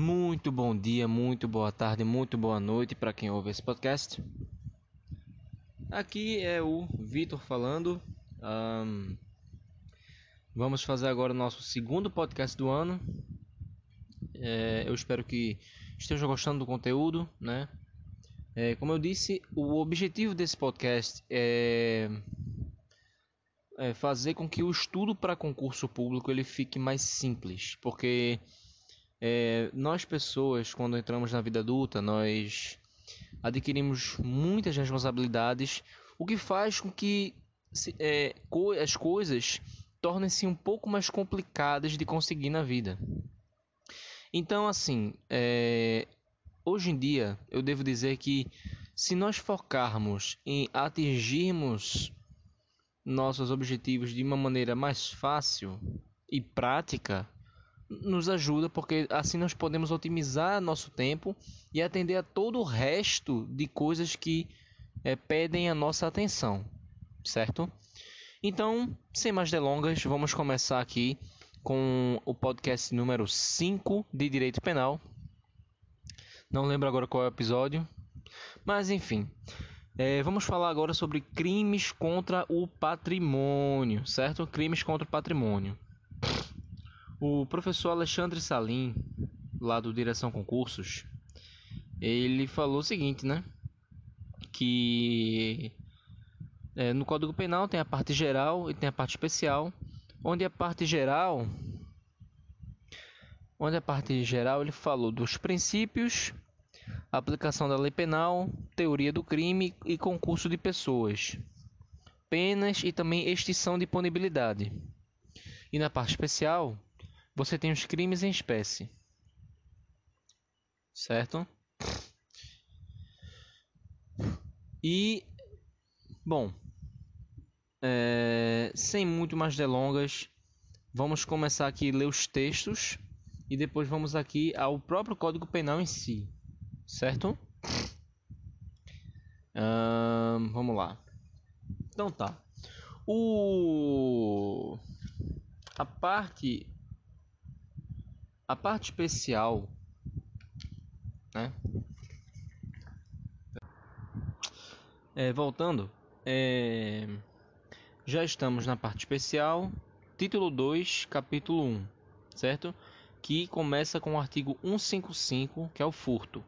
Muito bom dia, muito boa tarde, muito boa noite para quem ouve esse podcast. Aqui é o Vitor falando. Um, vamos fazer agora o nosso segundo podcast do ano. É, eu espero que estejam gostando do conteúdo, né? É, como eu disse, o objetivo desse podcast é, é fazer com que o estudo para concurso público ele fique mais simples, porque é, nós pessoas, quando entramos na vida adulta, nós adquirimos muitas responsabilidades, o que faz com que é, co as coisas tornem-se um pouco mais complicadas de conseguir na vida. Então, assim, é, hoje em dia eu devo dizer que se nós focarmos em atingirmos nossos objetivos de uma maneira mais fácil e prática, nos ajuda porque assim nós podemos otimizar nosso tempo e atender a todo o resto de coisas que é, pedem a nossa atenção, certo? Então, sem mais delongas, vamos começar aqui com o podcast número 5 de Direito Penal. Não lembro agora qual é o episódio, mas enfim. É, vamos falar agora sobre crimes contra o patrimônio, certo? Crimes contra o patrimônio. O professor Alexandre Salim, lá do Direção Concursos, ele falou o seguinte, né? Que é, no Código Penal tem a parte geral e tem a parte especial, onde a parte geral, onde a parte geral ele falou dos princípios, aplicação da lei penal, teoria do crime e concurso de pessoas, penas e também extinção de punibilidade. E na parte especial você tem os crimes em espécie. Certo? E, bom, é, sem muito mais delongas, vamos começar aqui a ler os textos e depois vamos aqui ao próprio Código Penal em si, certo? vamos lá. Então tá. O a parte a parte especial, né? É, voltando, é, já estamos na parte especial, título 2, capítulo 1, certo? Que começa com o artigo 155, que é o furto.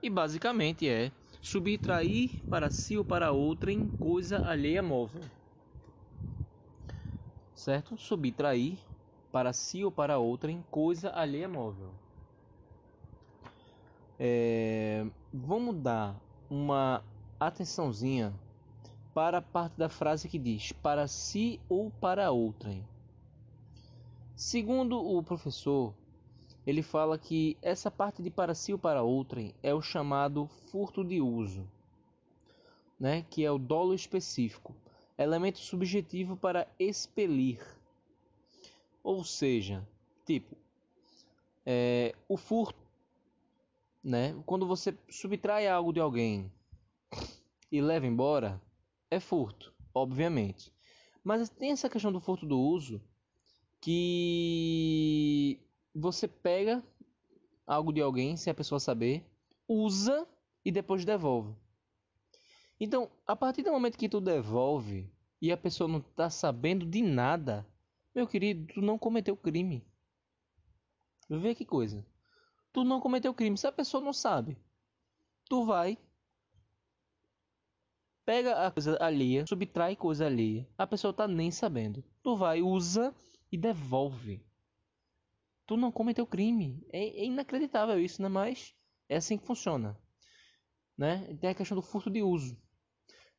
E basicamente é subtrair para si ou para outrem coisa alheia móvel. Certo? Subtrair para si ou para outrem coisa alheia móvel. É, vamos dar uma atençãozinha para a parte da frase que diz para si ou para outrem. Segundo o professor, ele fala que essa parte de para si ou para outrem é o chamado furto de uso, né? que é o dolo específico, elemento subjetivo para expelir ou seja, tipo, é, o furto, né? Quando você subtrai algo de alguém e leva embora, é furto, obviamente. Mas tem essa questão do furto do uso que você pega algo de alguém sem a pessoa saber, usa e depois devolve. Então, a partir do momento que tu devolve e a pessoa não está sabendo de nada, meu querido, tu não cometeu crime. Vê que coisa. Tu não cometeu crime. Se a pessoa não sabe, tu vai, pega a coisa alheia, subtrai coisa alheia. A pessoa tá nem sabendo. Tu vai, usa e devolve. Tu não cometeu crime. É, é inacreditável isso, né? Mas é assim que funciona. Né? Tem a questão do furto de uso.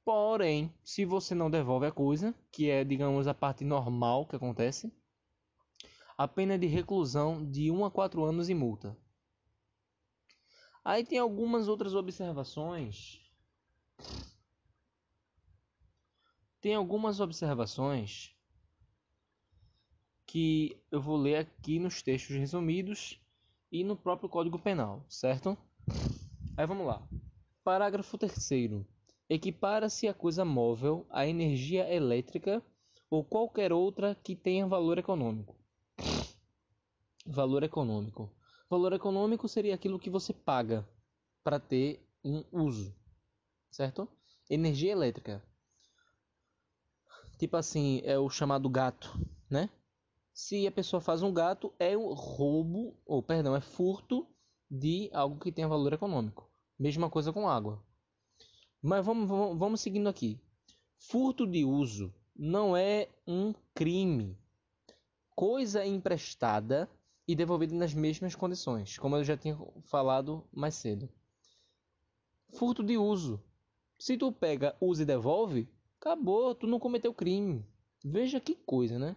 Porém, se você não devolve a coisa, que é, digamos, a parte normal que acontece, a pena é de reclusão de 1 a 4 anos e multa. Aí tem algumas outras observações. Tem algumas observações que eu vou ler aqui nos textos resumidos e no próprio Código Penal, certo? Aí vamos lá. Parágrafo 3 Equipara-se a coisa móvel à energia elétrica ou qualquer outra que tenha valor econômico. Valor econômico. Valor econômico seria aquilo que você paga para ter um uso, certo? Energia elétrica. Tipo assim, é o chamado gato, né? Se a pessoa faz um gato, é um roubo, ou perdão, é furto de algo que tenha valor econômico. Mesma coisa com água. Mas vamos, vamos, vamos seguindo aqui. Furto de uso não é um crime. Coisa emprestada e devolvida nas mesmas condições, como eu já tinha falado mais cedo. Furto de uso. Se tu pega, usa e devolve, acabou, tu não cometeu crime. Veja que coisa, né?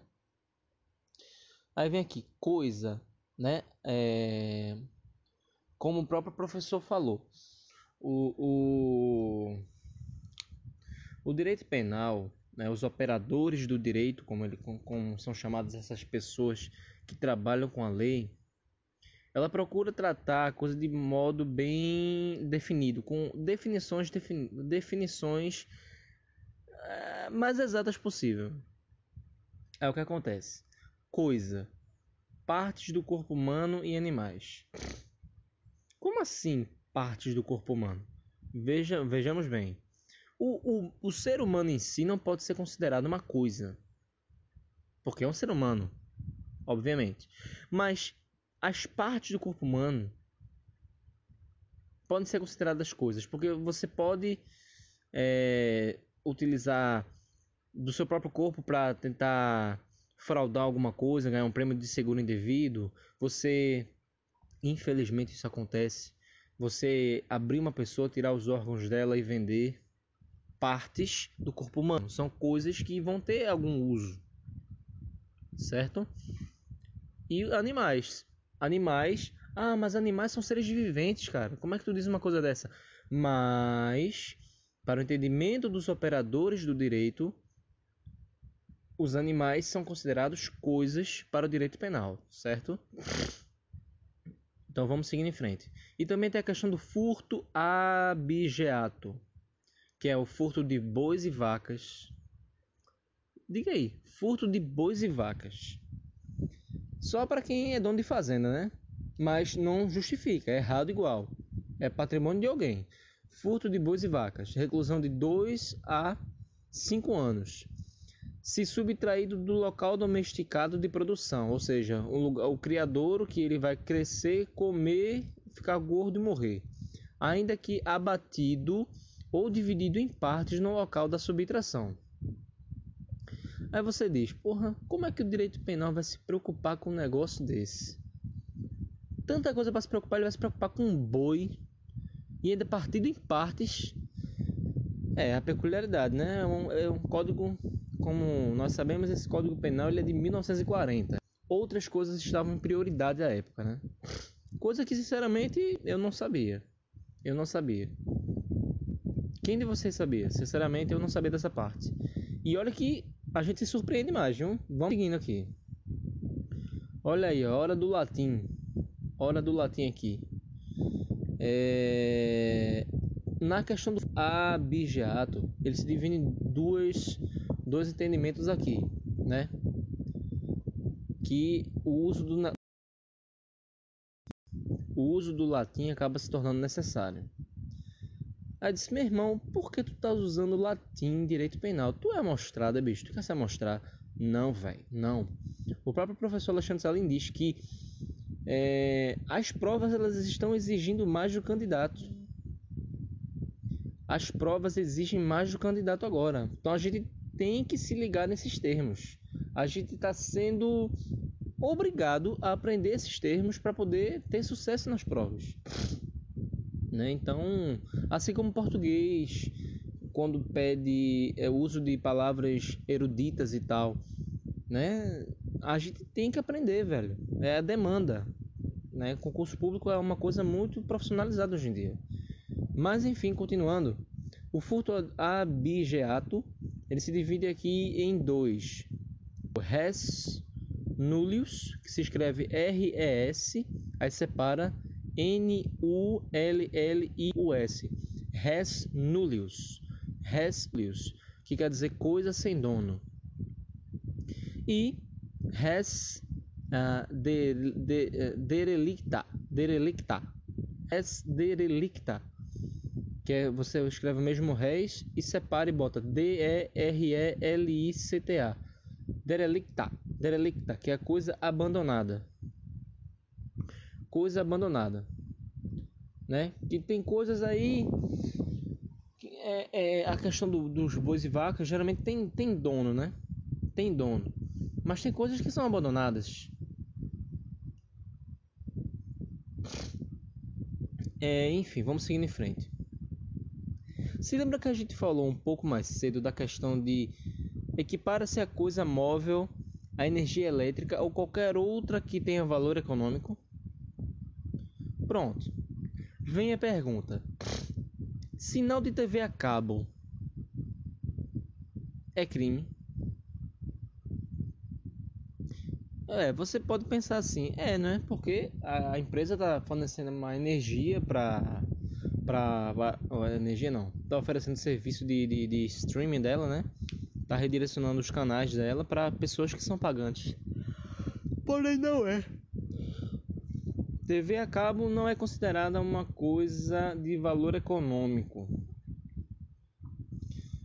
Aí vem aqui, coisa, né? É... Como o próprio professor falou, o, o, o direito penal, né, os operadores do direito, como, ele, como são chamadas essas pessoas que trabalham com a lei, ela procura tratar a coisa de modo bem definido, com definições, defini definições uh, mais exatas possível. É o que acontece. Coisa, partes do corpo humano e animais. Como assim partes do corpo humano? Veja, vejamos bem. O, o, o ser humano em si não pode ser considerado uma coisa. Porque é um ser humano, obviamente. Mas as partes do corpo humano podem ser consideradas coisas, porque você pode é, utilizar do seu próprio corpo para tentar fraudar alguma coisa, ganhar um prêmio de seguro indevido. Você, infelizmente, isso acontece. Você abrir uma pessoa, tirar os órgãos dela e vender partes do corpo humano. São coisas que vão ter algum uso, certo? E animais animais. Ah, mas animais são seres viventes, cara. Como é que tu diz uma coisa dessa? Mas, para o entendimento dos operadores do direito, os animais são considerados coisas para o direito penal, certo? Então vamos seguindo em frente. E também tem a questão do furto abigeato, que é o furto de bois e vacas. Diga aí, furto de bois e vacas. Só para quem é dono de fazenda, né? Mas não justifica, é errado igual. É patrimônio de alguém. Furto de bois e vacas, reclusão de 2 a 5 anos. Se subtraído do local domesticado de produção, ou seja, o, lugar, o criadouro que ele vai crescer, comer, ficar gordo e morrer. Ainda que abatido ou dividido em partes no local da subtração. Aí você diz, porra, como é que o direito penal vai se preocupar com um negócio desse? Tanta coisa para se preocupar, ele vai se preocupar com um boi e ainda partido em partes. É, a peculiaridade, né? É um, é um código, como nós sabemos, esse código penal ele é de 1940. Outras coisas estavam em prioridade à época, né? Coisa que sinceramente eu não sabia. Eu não sabia. Quem de vocês sabia? Sinceramente eu não sabia dessa parte. E olha que a gente se surpreende mais, viu? Vamos seguindo aqui. Olha aí, hora do latim. Hora do latim aqui. É... Na questão do abigeato, ele se divide em duas, dois entendimentos aqui, né? Que o uso do o uso do latim acaba se tornando necessário. Aí disse, meu irmão, por que tu tá usando latim em direito penal? Tu é amostrada, bicho, tu quer se amostrar? Não, velho, não. O próprio professor Alexandre Salim diz que é, as provas elas estão exigindo mais do candidato. As provas exigem mais do candidato agora. Então a gente tem que se ligar nesses termos. A gente está sendo obrigado a aprender esses termos para poder ter sucesso nas provas. Né? Então, assim como português, quando pede é, uso de palavras eruditas e tal, né? A gente tem que aprender, velho. É a demanda, né? Concurso público é uma coisa muito profissionalizada hoje em dia. Mas enfim, continuando, o furto abigeato ele se divide aqui em dois: o res nullius, que se escreve R E S, aí separa N-U-L-L-I-U-S. Res nullius. Res nullius, que quer dizer coisa sem dono. E res uh, de, de, derelicta, derelicta, es derelicta, que é, você escreve mesmo réis e separa e bota D-E-R-E-L-I-C-T-A, derelicta, derelicta, que é coisa abandonada, coisa abandonada, né? Que tem coisas aí é, é, a questão do, dos bois e vacas geralmente tem, tem dono, né? Tem dono. Mas tem coisas que são abandonadas. É, enfim, vamos seguindo em frente. Se lembra que a gente falou um pouco mais cedo da questão de equipar-se a coisa móvel, a energia elétrica ou qualquer outra que tenha valor econômico? Pronto. Vem a pergunta: Sinal de TV a cabo é crime? É, você pode pensar assim, é, né? Porque a empresa está fornecendo uma energia para para energia não, está oferecendo serviço de, de, de streaming dela, né? Tá redirecionando os canais dela para pessoas que são pagantes. Porém não é. TV a cabo não é considerada uma coisa de valor econômico.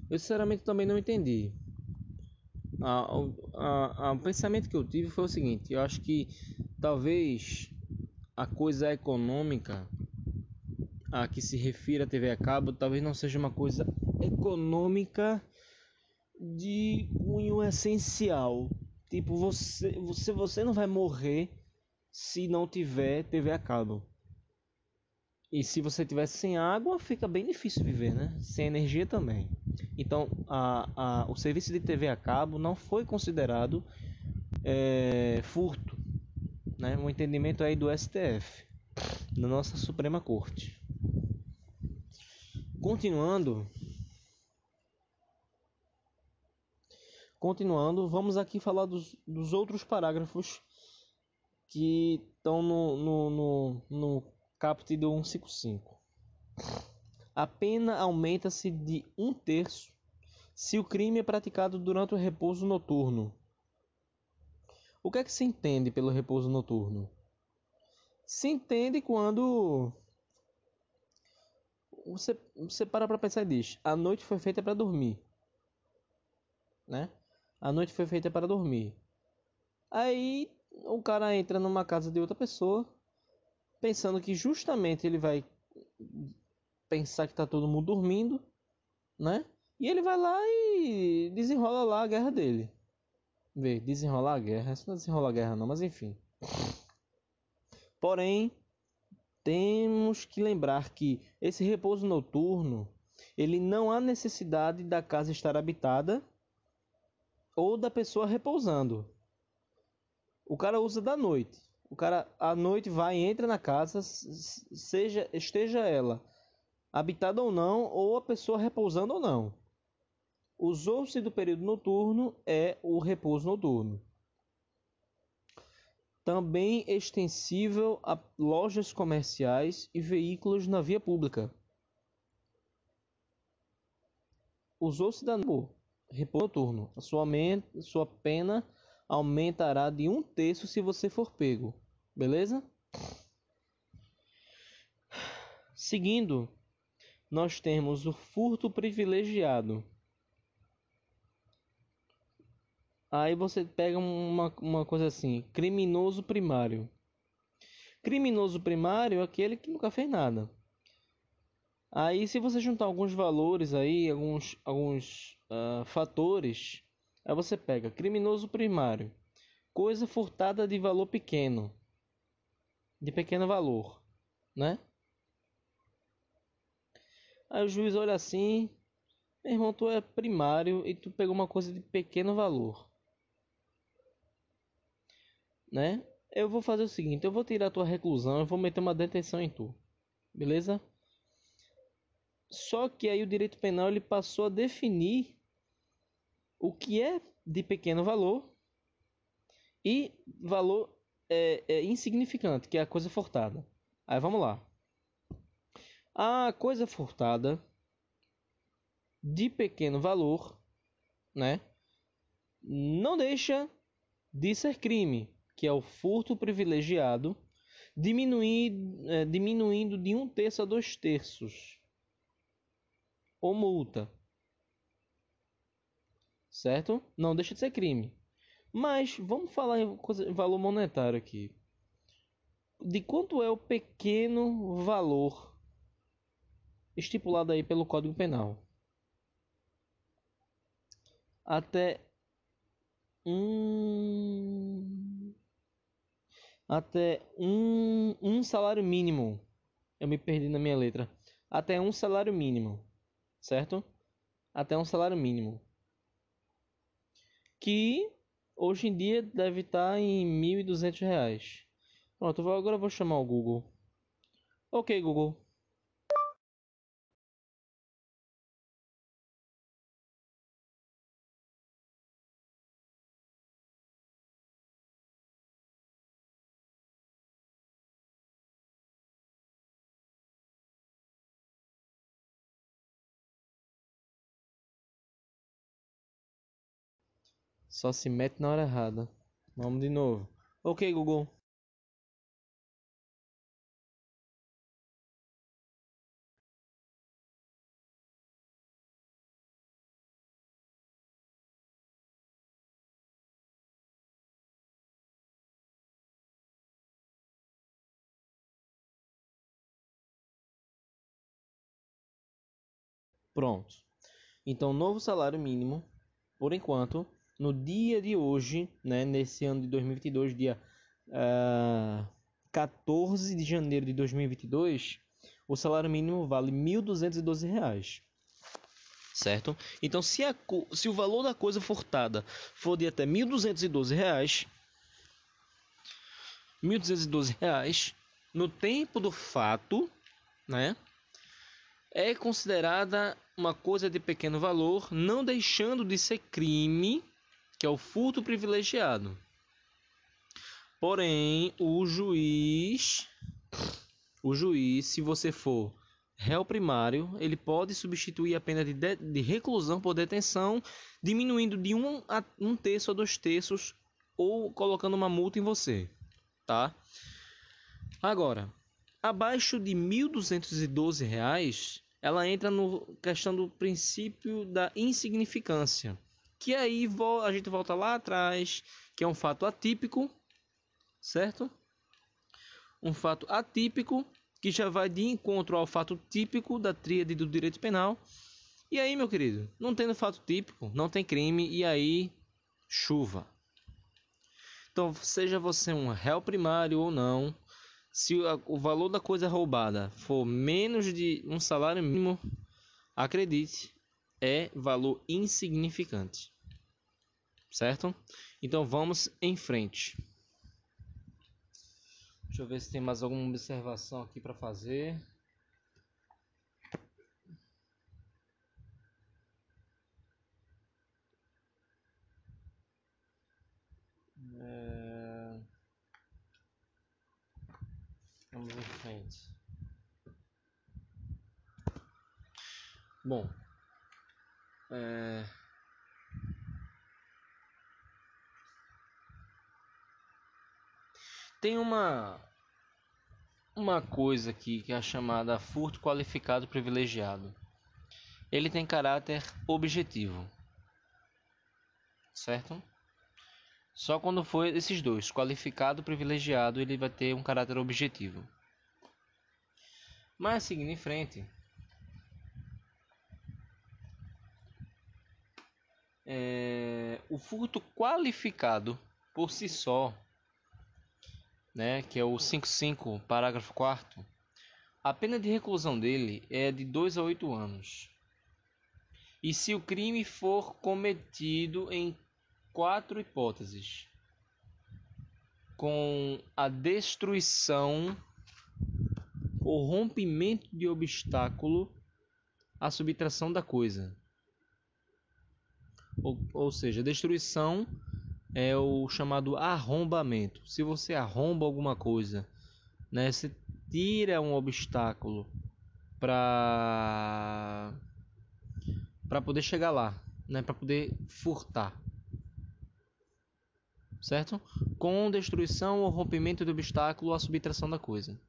Eu sinceramente também não entendi. O pensamento que eu tive foi o seguinte: eu acho que talvez a coisa econômica a que se refira a TV a cabo talvez não seja uma coisa econômica de cunho essencial. Tipo, você, você, você não vai morrer se não tiver TV a cabo. E se você tiver sem água, fica bem difícil viver, né? Sem energia também. Então, a, a, o serviço de TV a cabo não foi considerado é, furto, né? Um entendimento aí do STF, da nossa Suprema Corte. Continuando, continuando, vamos aqui falar dos, dos outros parágrafos que estão no, no, no, no caput do 155. A pena aumenta-se de um terço se o crime é praticado durante o repouso noturno. O que é que se entende pelo repouso noturno? Se entende quando você, você para para pensar e diz: a noite foi feita para dormir. Né? A noite foi feita para dormir. Aí o cara entra numa casa de outra pessoa, pensando que justamente ele vai pensar que tá todo mundo dormindo, né? E ele vai lá e desenrola lá a guerra dele. Vê, desenrolar a guerra, isso não é a guerra não, mas enfim. Porém, temos que lembrar que esse repouso noturno, ele não há necessidade da casa estar habitada ou da pessoa repousando. O cara usa da noite. O cara à noite vai e entra na casa, seja esteja ela habitada ou não, ou a pessoa repousando ou não. Usou-se do período noturno é o repouso noturno. Também extensível a lojas comerciais e veículos na via pública. Usou-se da repouso noturno. Sua, sua pena aumentará de um terço se você for pego. Beleza? Seguindo, nós temos o furto privilegiado. Aí você pega uma, uma coisa assim: criminoso primário. Criminoso primário é aquele que nunca fez nada. Aí, se você juntar alguns valores aí, alguns, alguns uh, fatores, Aí você pega criminoso primário, coisa furtada de valor pequeno, de pequeno valor, né? Aí o juiz olha assim, meu irmão, tu é primário e tu pegou uma coisa de pequeno valor, né? Eu vou fazer o seguinte, eu vou tirar a tua reclusão, eu vou meter uma detenção em tu, beleza? Só que aí o direito penal ele passou a definir o que é de pequeno valor e valor é, é insignificante, que é a coisa furtada. Aí vamos lá. A coisa furtada de pequeno valor, né? Não deixa de ser crime. Que é o furto privilegiado, é, diminuindo de um terço a dois terços, ou multa. Certo? Não deixa de ser crime. Mas vamos falar em, em valor monetário aqui. De quanto é o pequeno valor estipulado aí pelo Código Penal? Até um até um, um salário mínimo. Eu me perdi na minha letra. Até um salário mínimo, certo? Até um salário mínimo. Que hoje em dia deve estar em R$ 1.200. Pronto, agora eu vou chamar o Google. Ok, Google. Só se mete na hora errada. Vamos de novo. Ok, Google. Pronto. Então, novo salário mínimo, por enquanto, no dia de hoje, né, nesse ano de 2022, dia uh, ah, 14 de janeiro de 2022, o salário mínimo vale R$ 1.212. Certo? Então, se, a, se o valor da coisa furtada for de até R$ 1.212, R$ 1.212 no tempo do fato, né, é considerada uma coisa de pequeno valor, não deixando de ser crime que é o furto privilegiado. Porém, o juiz, o juiz, se você for réu primário, ele pode substituir a pena de, de, de reclusão por detenção, diminuindo de um, a, um terço a dois terços ou colocando uma multa em você, tá? Agora, abaixo de R$ 1.212, ela entra no questão do princípio da insignificância. Que aí a gente volta lá atrás, que é um fato atípico, certo? Um fato atípico que já vai de encontro ao fato típico da tríade do direito penal. E aí, meu querido, não tendo fato típico, não tem crime, e aí chuva. Então, seja você um réu primário ou não, se o valor da coisa roubada for menos de um salário mínimo, acredite, é valor insignificante certo? Então vamos em frente. Deixa eu ver se tem mais alguma observação aqui para fazer. É... Vamos em frente. Bom, é... Tem uma uma coisa aqui que é chamada furto qualificado privilegiado. Ele tem caráter objetivo. Certo? Só quando for esses dois, qualificado privilegiado, ele vai ter um caráter objetivo. Mas seguindo em frente, é, o furto qualificado por si só né, que é o 55, parágrafo 4 a pena de reclusão dele é de 2 a 8 anos. E se o crime for cometido em quatro hipóteses, com a destruição ou rompimento de obstáculo à subtração da coisa. Ou, ou seja, destruição é o chamado arrombamento. Se você arromba alguma coisa, né, você tira um obstáculo para para poder chegar lá, né, para poder furtar. certo? Com destruição ou rompimento de obstáculo a subtração da coisa.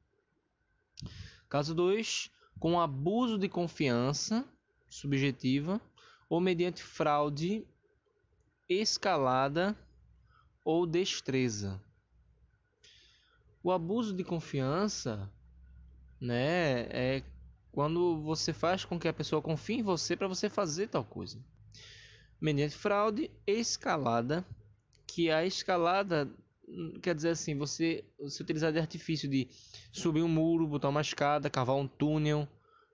Caso 2, com abuso de confiança subjetiva ou mediante fraude escalada ou destreza. O abuso de confiança, né, é quando você faz com que a pessoa confie em você para você fazer tal coisa. Mediante fraude escalada, que a escalada quer dizer assim, você se utilizar de artifício de subir um muro, botar uma escada, cavar um túnel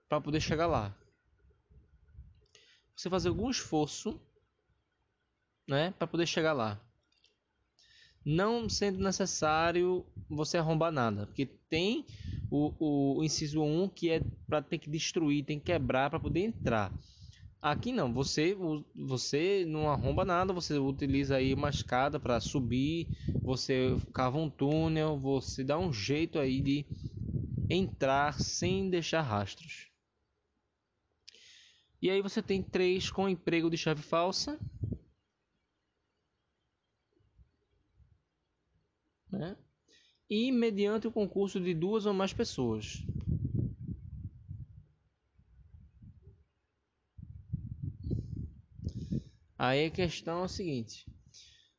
para poder chegar lá. Você fazer algum esforço, né, para poder chegar lá. Não sendo necessário você arrombar nada, porque tem o, o inciso 1 que é para ter que destruir, tem que quebrar para poder entrar. Aqui não, você você não arromba nada, você utiliza aí uma escada para subir, você cava um túnel, você dá um jeito aí de entrar sem deixar rastros. E aí você tem três com emprego de chave falsa. Né? E mediante o concurso de duas ou mais pessoas. Aí a questão é o seguinte: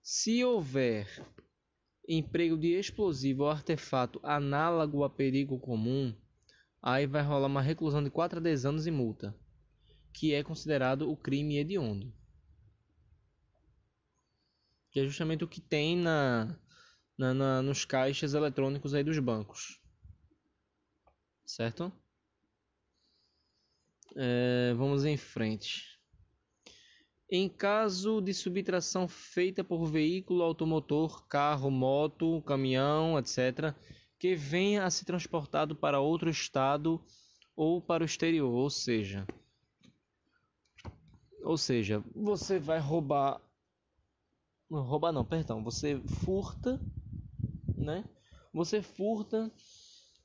se houver emprego de explosivo ou artefato análogo a perigo comum, aí vai rolar uma reclusão de 4 a 10 anos e multa, que é considerado o crime hediondo. Que é justamente o que tem na, na, na nos caixas eletrônicos aí dos bancos. Certo? É, vamos em frente. Em caso de subtração feita por veículo automotor, carro, moto, caminhão, etc., que venha a ser transportado para outro estado ou para o exterior, ou seja, ou seja, você vai roubar, roubar não, perdão, você furta, né? Você furta,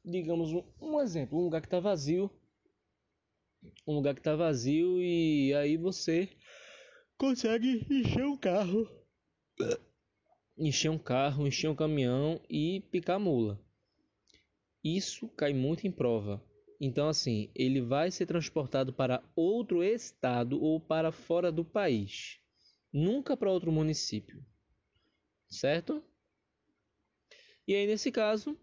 digamos um, um exemplo, um lugar que está vazio, um lugar que está vazio e aí você consegue encher um carro. Encher um carro, encher um caminhão e picar mula. Isso cai muito em prova. Então, assim, ele vai ser transportado para outro estado ou para fora do país, nunca para outro município, certo? E aí, nesse caso,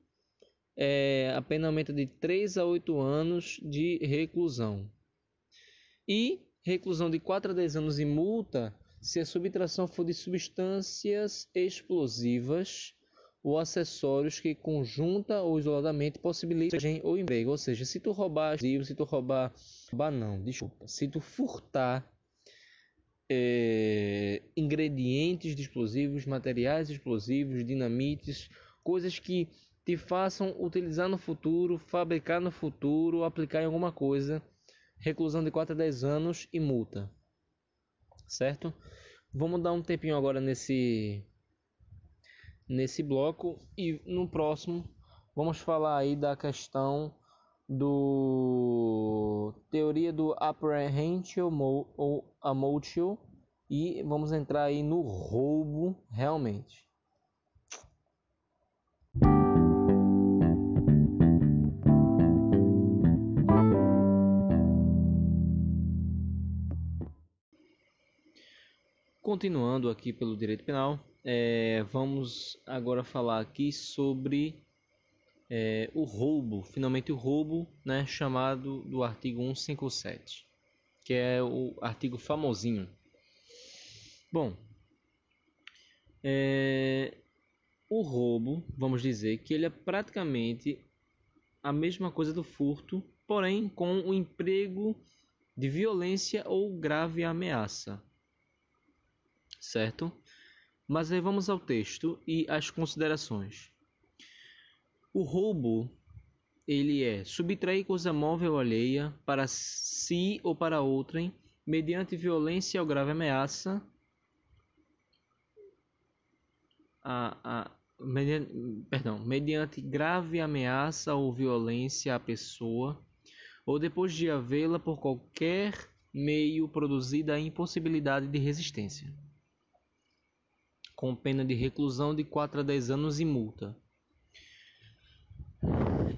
é, a pena aumenta de 3 a 8 anos de reclusão. E reclusão de 4 a 10 anos e multa se a subtração for de substâncias explosivas ou acessórios que conjunta ou isoladamente possibilitem ou emprego. Ou seja, se tu roubar se tu roubar, roubar não, desculpa, se tu furtar é, ingredientes de explosivos, materiais explosivos, dinamites, coisas que te façam utilizar no futuro, fabricar no futuro, aplicar em alguma coisa reclusão de 4 a 10 anos e multa. Certo? Vamos dar um tempinho agora nesse nesse bloco e no próximo vamos falar aí da questão do teoria do apprehension ou amotio e vamos entrar aí no roubo realmente. Continuando aqui pelo direito penal, é, vamos agora falar aqui sobre é, o roubo, finalmente o roubo, né, chamado do artigo 157, que é o artigo famosinho. Bom, é, o roubo, vamos dizer que ele é praticamente a mesma coisa do furto, porém com o emprego de violência ou grave ameaça certo? Mas aí vamos ao texto e às considerações. O roubo ele é subtrair coisa móvel alheia para si ou para outrem mediante violência ou grave ameaça a, a mediante, perdão, mediante grave ameaça ou violência à pessoa ou depois de havê-la por qualquer meio produzida a impossibilidade de resistência com pena de reclusão de 4 a 10 anos e multa.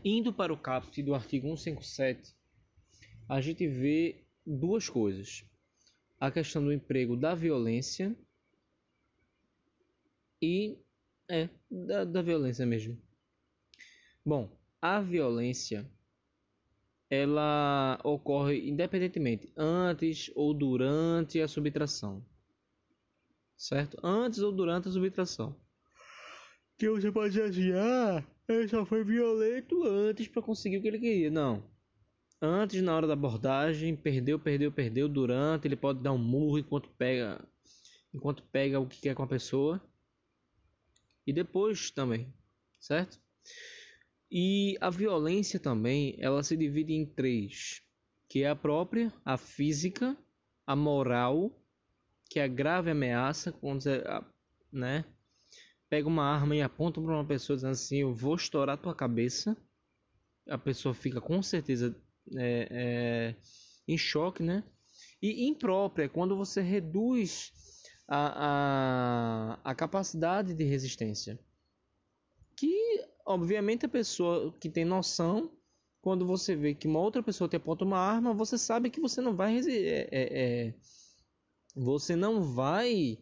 Indo para o caput do artigo 157, a gente vê duas coisas. A questão do emprego da violência e é da, da violência mesmo. Bom, a violência ela ocorre independentemente antes ou durante a subtração. Certo? Antes ou durante a subtração. Que você pode assim, ah, ele só foi violento antes para conseguir o que ele queria. Não. Antes, na hora da abordagem, perdeu, perdeu, perdeu. Durante, ele pode dar um murro enquanto pega, enquanto pega o que quer com a pessoa. E depois também, certo? E a violência também, ela se divide em três, que é a própria, a física, a moral, que é grave ameaça, quando você, né, pega uma arma e aponta para uma pessoa dizendo assim, eu vou estourar tua cabeça, a pessoa fica com certeza é, é, em choque, né? E imprópria, é quando você reduz a, a, a capacidade de resistência. Que obviamente a pessoa que tem noção, quando você vê que uma outra pessoa te aponta uma arma, você sabe que você não vai é, é, é, você não vai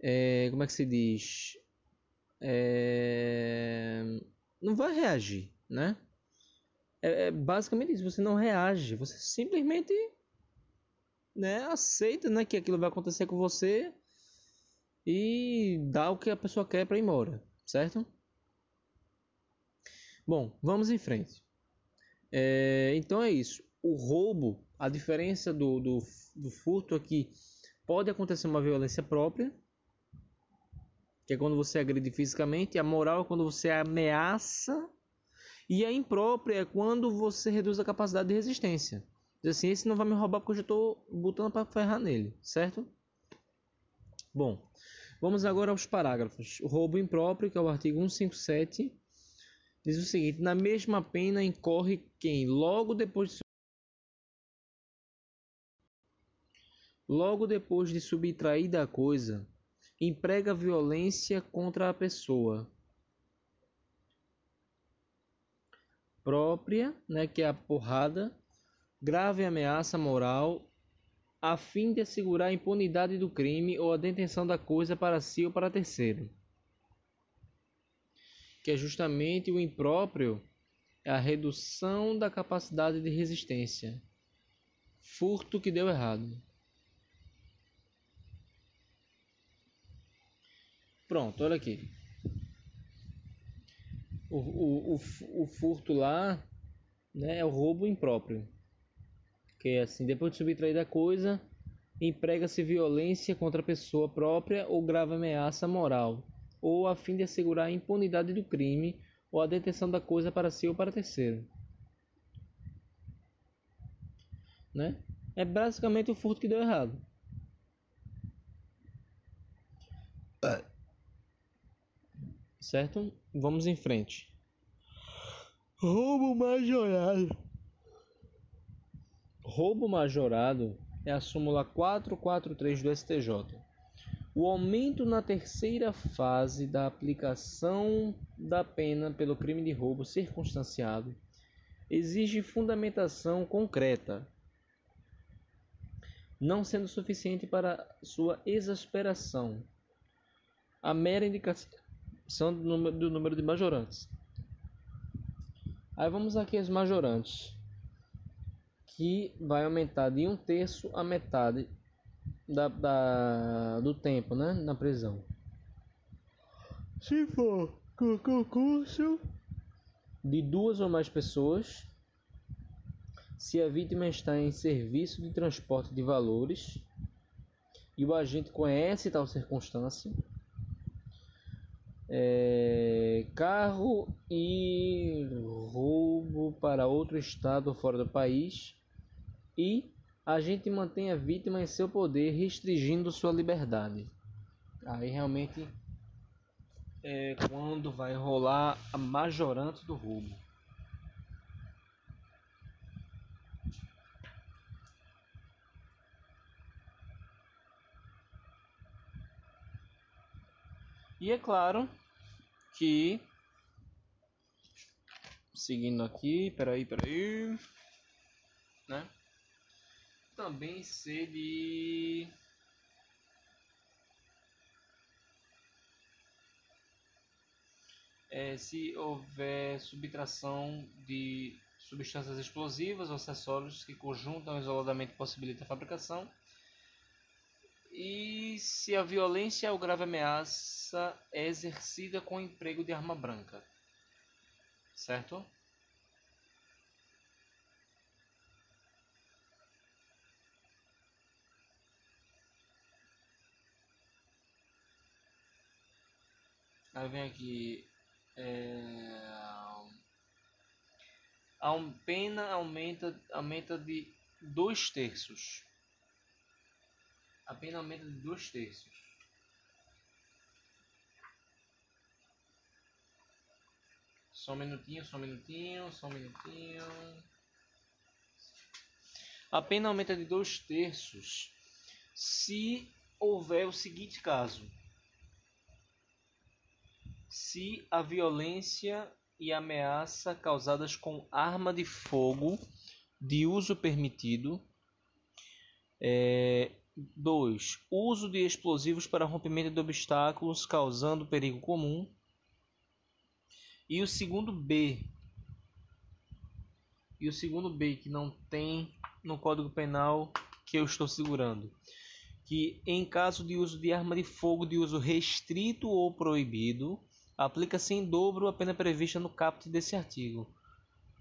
é, como é que se diz é, não vai reagir, né? É, é, basicamente isso. Você não reage, você simplesmente né, aceita né, que aquilo vai acontecer com você e dá o que a pessoa quer para ir embora, certo? Bom, vamos em frente. É, então é isso. O roubo, a diferença do, do, do furto aqui, pode acontecer uma violência própria, que é quando você agride fisicamente, a moral é quando você ameaça, e a imprópria é quando você reduz a capacidade de resistência. Diz assim, esse não vai me roubar porque eu já estou botando para ferrar nele, certo? Bom, vamos agora aos parágrafos. O roubo impróprio, que é o artigo 157, diz o seguinte: na mesma pena incorre quem, logo depois de logo depois de subtrair da coisa, emprega violência contra a pessoa própria, né, que é a porrada, grave ameaça moral, a fim de assegurar a impunidade do crime ou a detenção da coisa para si ou para terceiro que é justamente o impróprio, é a redução da capacidade de resistência. Furto que deu errado. Pronto, olha aqui. O, o, o, o furto lá né, é o roubo impróprio. Que é assim, depois de subtrair da coisa, emprega-se violência contra a pessoa própria ou grave ameaça moral ou a fim de assegurar a impunidade do crime ou a detenção da coisa para si ou para terceiro. Né? É basicamente o furto que deu errado. Certo? Vamos em frente. Roubo majorado. Roubo majorado é a súmula 443 do STJ. O aumento na terceira fase da aplicação da pena pelo crime de roubo circunstanciado exige fundamentação concreta, não sendo suficiente para sua exasperação a mera indicação do número, do número de majorantes. Aí vamos aqui as majorantes, que vai aumentar de um terço a metade da, da, do tempo, né? Na prisão. Se for com concurso de duas ou mais pessoas, se a vítima está em serviço de transporte de valores e o agente conhece tal circunstância, é, carro e roubo para outro estado fora do país e a gente mantém a vítima em seu poder, restringindo sua liberdade. Aí realmente é quando vai rolar a majorante do roubo. E é claro que seguindo aqui, peraí, peraí, né? Também ser de é, se houver subtração de substâncias explosivas ou acessórios que conjuntam isoladamente possibilita a fabricação. E se a violência ou grave ameaça é exercida com emprego de arma branca. Certo? Aí vem aqui é, a pena aumenta, aumenta de dois terços. A pena aumenta de dois terços. Só um minutinho, só um minutinho, só um minutinho. A pena aumenta de dois terços se houver o seguinte caso se a violência e ameaça causadas com arma de fogo de uso permitido. 2. É, uso de explosivos para rompimento de obstáculos causando perigo comum. E o segundo B. E o segundo B que não tem no Código Penal que eu estou segurando. Que em caso de uso de arma de fogo de uso restrito ou proibido, aplica-se em dobro a pena prevista no caput desse artigo,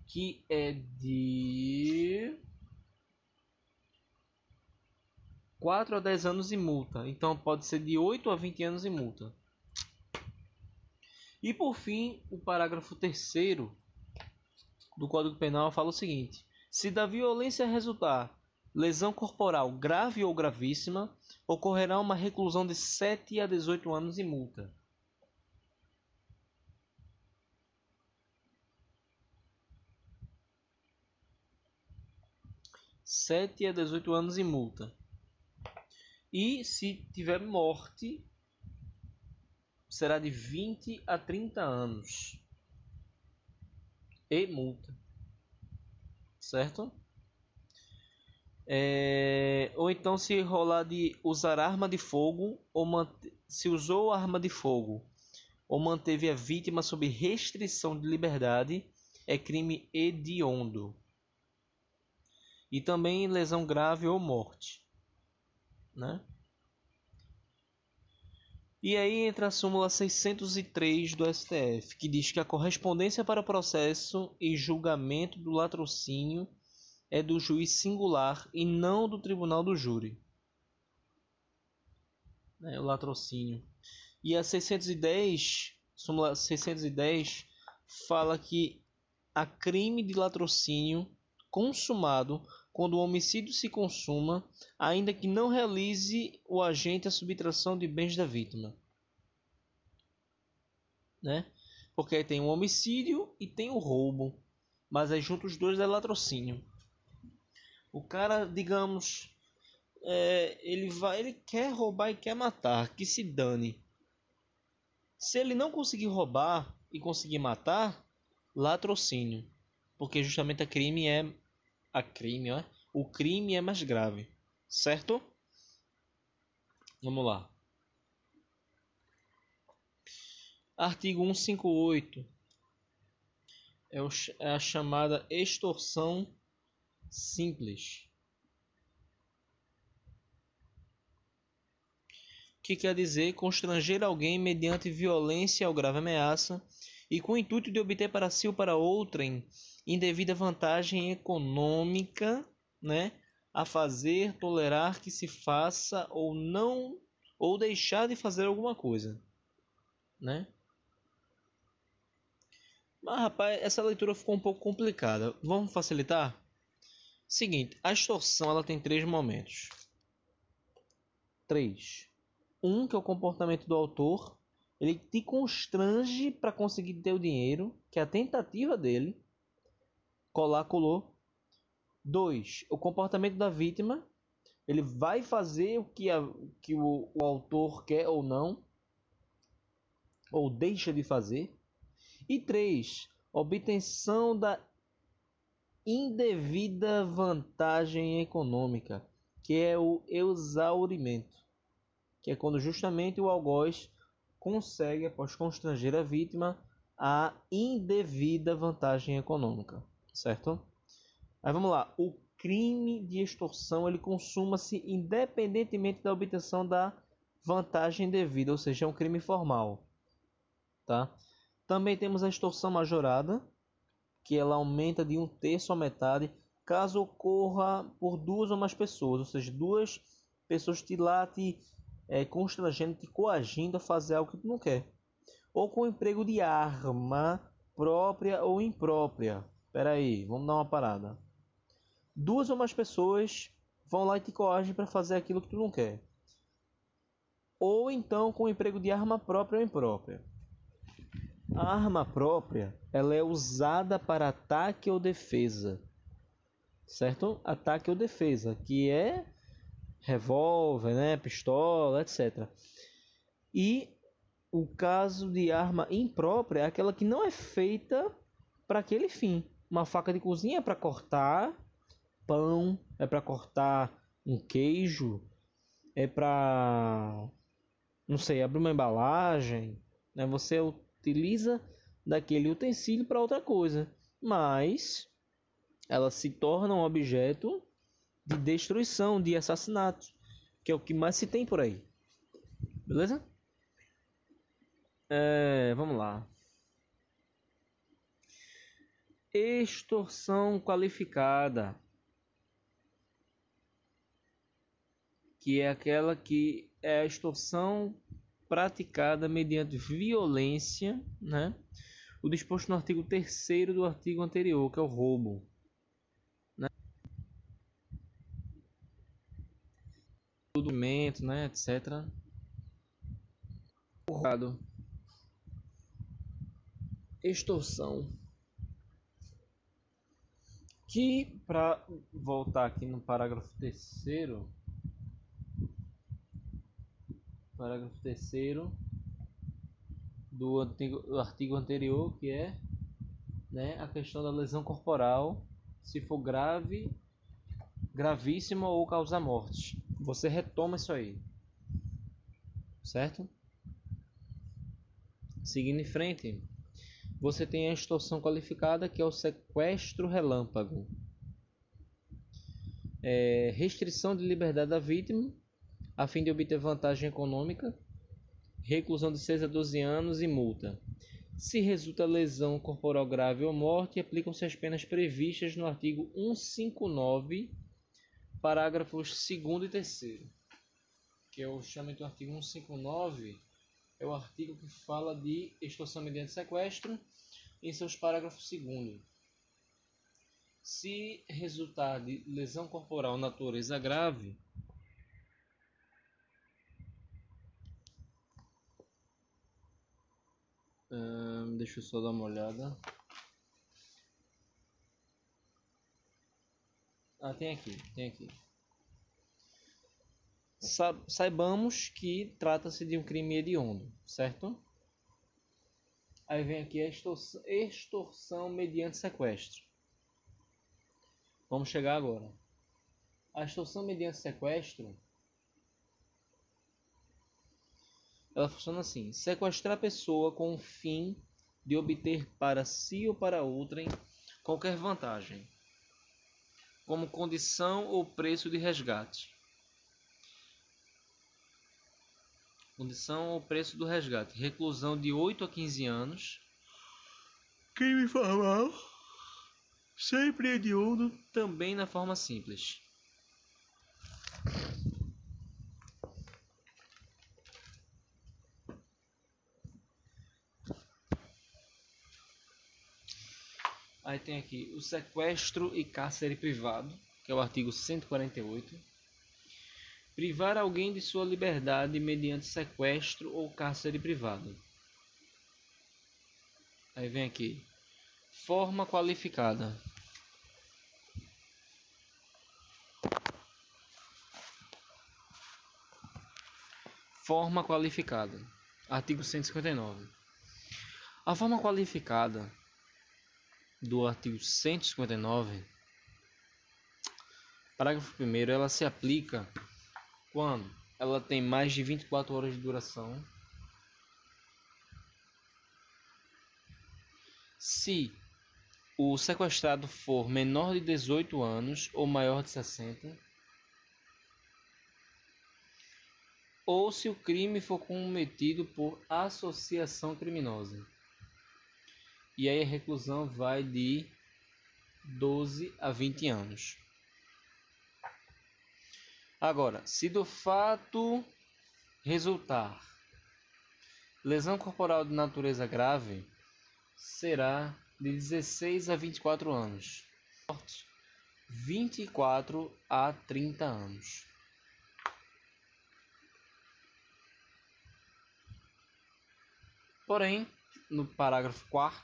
que é de 4 a 10 anos e multa. Então pode ser de 8 a 20 anos e multa. E por fim, o parágrafo 3 do Código Penal fala o seguinte: se da violência resultar lesão corporal grave ou gravíssima, ocorrerá uma reclusão de 7 a 18 anos e multa. 7 a 18 anos e multa. E se tiver morte, será de 20 a 30 anos. E multa. Certo? É, ou então se rolar de usar arma de fogo ou se usou arma de fogo ou manteve a vítima sob restrição de liberdade é crime hediondo e também lesão grave ou morte, né? E aí entra a súmula 603 do STF, que diz que a correspondência para processo e julgamento do latrocínio é do juiz singular e não do tribunal do júri. Né, o latrocínio. E a 610, súmula 610, fala que a crime de latrocínio consumado quando o homicídio se consuma, ainda que não realize o agente a subtração de bens da vítima. Né? Porque tem o homicídio e tem o roubo, mas aí junto os dois é latrocínio. O cara, digamos, é, ele vai, ele quer roubar e quer matar, que se dane. Se ele não conseguir roubar e conseguir matar, latrocínio, porque justamente a crime é a crime, ó, o crime é mais grave, certo? Vamos lá. Artigo 158 é, é a chamada extorsão simples. Que quer dizer constranger alguém mediante violência ou grave ameaça e com o intuito de obter para si ou para outrem indevida vantagem econômica, né, a fazer, tolerar que se faça ou não ou deixar de fazer alguma coisa, né? Mas rapaz, essa leitura ficou um pouco complicada. Vamos facilitar? Seguinte, a extorsão ela tem três momentos. Três. Um que é o comportamento do autor, ele te constrange para conseguir ter o dinheiro, que é a tentativa dele colar, colou. Dois, o comportamento da vítima. Ele vai fazer o que, a, que o, o autor quer ou não. ou deixa de fazer. E 3. Obtenção da indevida vantagem econômica, que é o exaurimento, que é quando justamente o algoz consegue, após constranger a vítima, a indevida vantagem econômica, certo? Aí vamos lá, o crime de extorsão ele consuma-se independentemente da obtenção da vantagem devida, ou seja, é um crime formal, tá? Também temos a extorsão majorada, que ela aumenta de um terço a metade caso ocorra por duas ou mais pessoas, ou seja, duas pessoas te lá te é, constrangendo, te coagindo a fazer algo que tu não quer, ou com emprego de arma própria ou imprópria. Espera aí, vamos dar uma parada. Duas ou mais pessoas vão lá e te coagem para fazer aquilo que tu não quer, ou então com o emprego de arma própria ou imprópria. A arma própria, ela é usada para ataque ou defesa. Certo? Ataque ou defesa, que é revólver, né, pistola, etc. E o caso de arma imprópria é aquela que não é feita para aquele fim. Uma faca de cozinha é para cortar pão, é para cortar um queijo, é para não sei, abrir uma embalagem, né? Você utiliza daquele utensílio para outra coisa, mas ela se torna um objeto de destruição, de assassinato, que é o que mais se tem por aí. Beleza? É, vamos lá. Extorsão qualificada. Que é aquela que é a extorsão praticada mediante violência, né? O disposto no artigo 3 do artigo anterior, que é o roubo. Né? Documento, né, etc. Porrado. Extorsão. Que, para voltar aqui no parágrafo terceiro parágrafo 3 do, do artigo anterior, que é né, a questão da lesão corporal, se for grave, gravíssima ou causar morte. Você retoma isso aí. Certo? Seguindo em frente, você tem a extorsão qualificada, que é o sequestro relâmpago. É, restrição de liberdade da vítima a fim de obter vantagem econômica, reclusão de 6 a 12 anos e multa. Se resulta lesão corporal grave ou morte, aplicam-se as penas previstas no artigo 159, parágrafos 2 e 3 que é o chamamento do artigo 159, é o artigo que fala de extorsão mediante sequestro, em seus parágrafos 2 Se resultar de lesão corporal natureza grave, deixa eu só dar uma olhada. Ah, tem aqui, tem aqui. Sa saibamos que trata-se de um crime hediondo, certo? Aí vem aqui a extorsão, extorsão mediante sequestro. Vamos chegar agora. A extorsão mediante sequestro ela funciona assim: sequestrar a pessoa com o fim de obter para si ou para outrem qualquer vantagem, como condição ou preço de resgate. Condição ou preço do resgate: reclusão de 8 a 15 anos. Crime formal, sempre hediondo, também na forma simples. Aí tem aqui o sequestro e cárcere privado, que é o artigo 148. Privar alguém de sua liberdade mediante sequestro ou cárcere privado. Aí vem aqui. Forma qualificada. Forma qualificada. Artigo 159. A forma qualificada do artigo 159, parágrafo 1 ela se aplica quando ela tem mais de 24 horas de duração. Se o sequestrado for menor de 18 anos ou maior de 60, ou se o crime for cometido por associação criminosa. E aí a reclusão vai de 12 a 20 anos. Agora, se do fato resultar lesão corporal de natureza grave, será de 16 a 24 anos. 24 a 30 anos. Porém, no parágrafo 4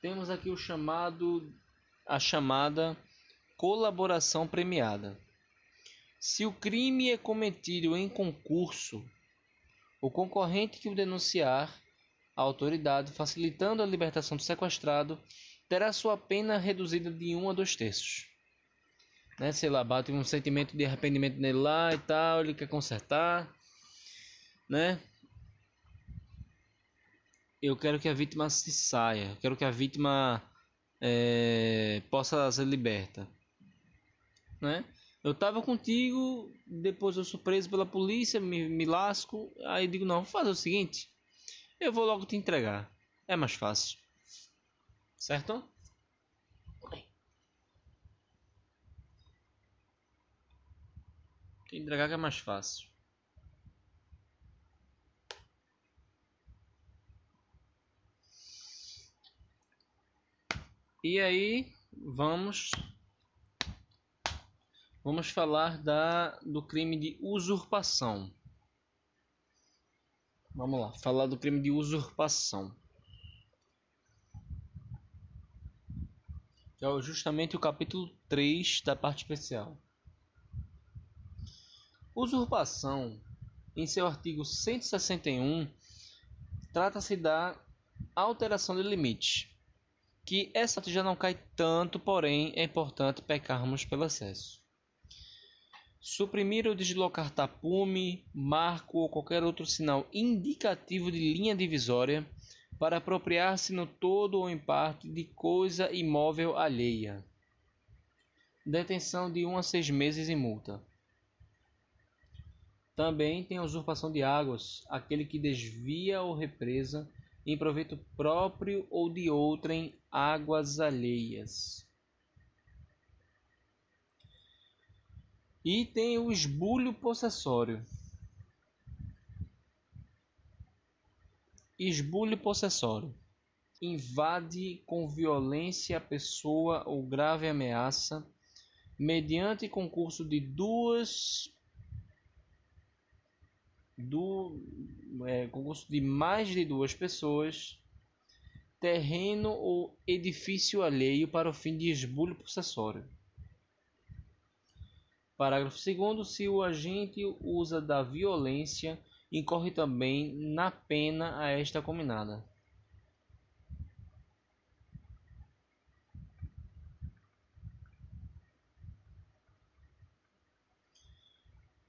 temos aqui o chamado a chamada colaboração premiada. Se o crime é cometido em concurso, o concorrente que o denunciar à autoridade, facilitando a libertação do sequestrado, terá sua pena reduzida de 1 a 2 terços. Né? Sei lá, bate um sentimento de arrependimento nele lá e tal, ele quer consertar, né? Eu quero que a vítima se saia, eu quero que a vítima é, possa ser liberta, né? Eu tava contigo, depois eu sou preso pela polícia, me, me lasco. Aí digo, não, vou fazer o seguinte. Eu vou logo te entregar. É mais fácil. Certo? Te entregar que é mais fácil. E aí, vamos Vamos falar da, do crime de usurpação. Vamos lá, falar do crime de usurpação. Que é justamente o capítulo 3 da parte especial. Usurpação, em seu artigo 161, trata-se da alteração de limite. Que essa já não cai tanto, porém é importante pecarmos pelo excesso suprimir ou deslocar tapume, marco ou qualquer outro sinal indicativo de linha divisória para apropriar-se no todo ou em parte de coisa imóvel alheia. Detenção de 1 a 6 meses e multa. Também tem a usurpação de águas, aquele que desvia ou represa em proveito próprio ou de outrem águas alheias. E tem o esbulho possessório. Esbulho possessório. Invade com violência a pessoa ou grave ameaça, mediante concurso de duas. Do, é, concurso de mais de duas pessoas, terreno ou edifício alheio para o fim de esbulho possessório Parágrafo 2 Se o agente usa da violência, incorre também na pena a esta combinada.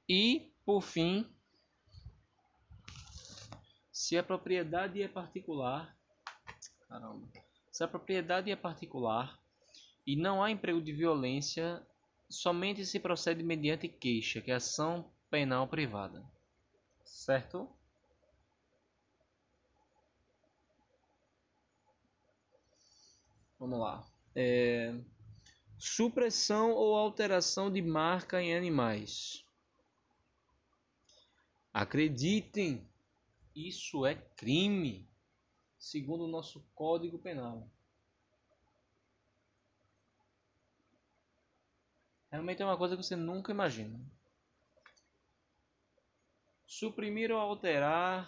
E, por fim, se a propriedade é particular, caramba, se a propriedade é particular e não há emprego de violência, somente se procede mediante queixa, que é ação penal privada. Certo? Vamos lá. É... Supressão ou alteração de marca em animais. Acreditem, isso é crime, segundo o nosso Código Penal. Realmente é uma coisa que você nunca imagina. Suprimir ou alterar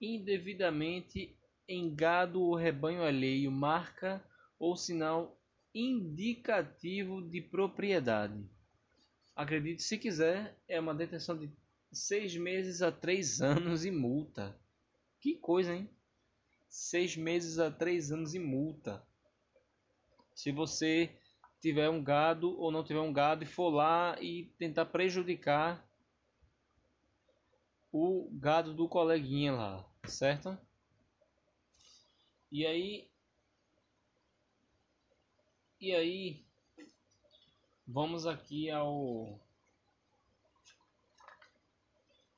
indevidamente em gado ou rebanho alheio marca ou sinal indicativo de propriedade. Acredite se quiser, é uma detenção de seis meses a três anos e multa. Que coisa, hein? Seis meses a três anos e multa. Se você tiver um gado ou não tiver um gado e for lá e tentar prejudicar o gado do coleguinha lá, certo? E aí e aí vamos aqui ao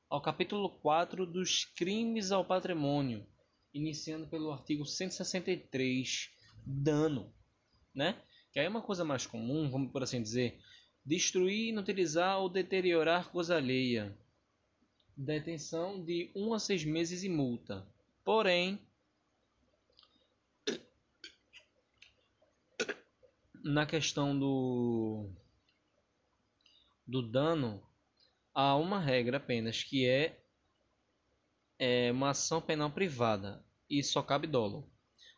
ao capítulo 4 dos crimes ao patrimônio, iniciando pelo artigo 163, dano, né? Que aí é uma coisa mais comum, vamos por assim dizer, destruir, inutilizar ou deteriorar coisa alheia. Detenção de 1 um a 6 meses e multa. Porém, na questão do do dano, há uma regra apenas que é, é uma ação penal privada e só cabe dolo.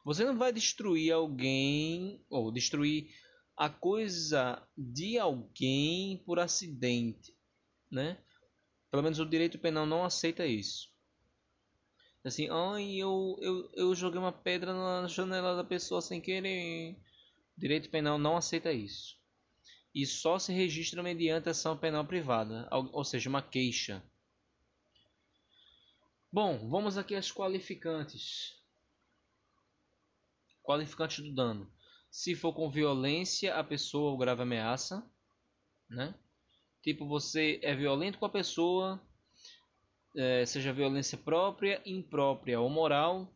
Você não vai destruir alguém ou destruir a coisa de alguém por acidente, né? Pelo menos o direito penal não aceita isso. Assim, ai, eu, eu, eu joguei uma pedra na janela da pessoa sem querer. O direito penal não aceita isso e só se registra mediante ação penal privada, ou seja, uma queixa. Bom, vamos aqui às qualificantes. Qualificantes do dano. Se for com violência a pessoa ou grave ameaça, né? Tipo, você é violento com a pessoa, é, seja violência própria, imprópria ou moral,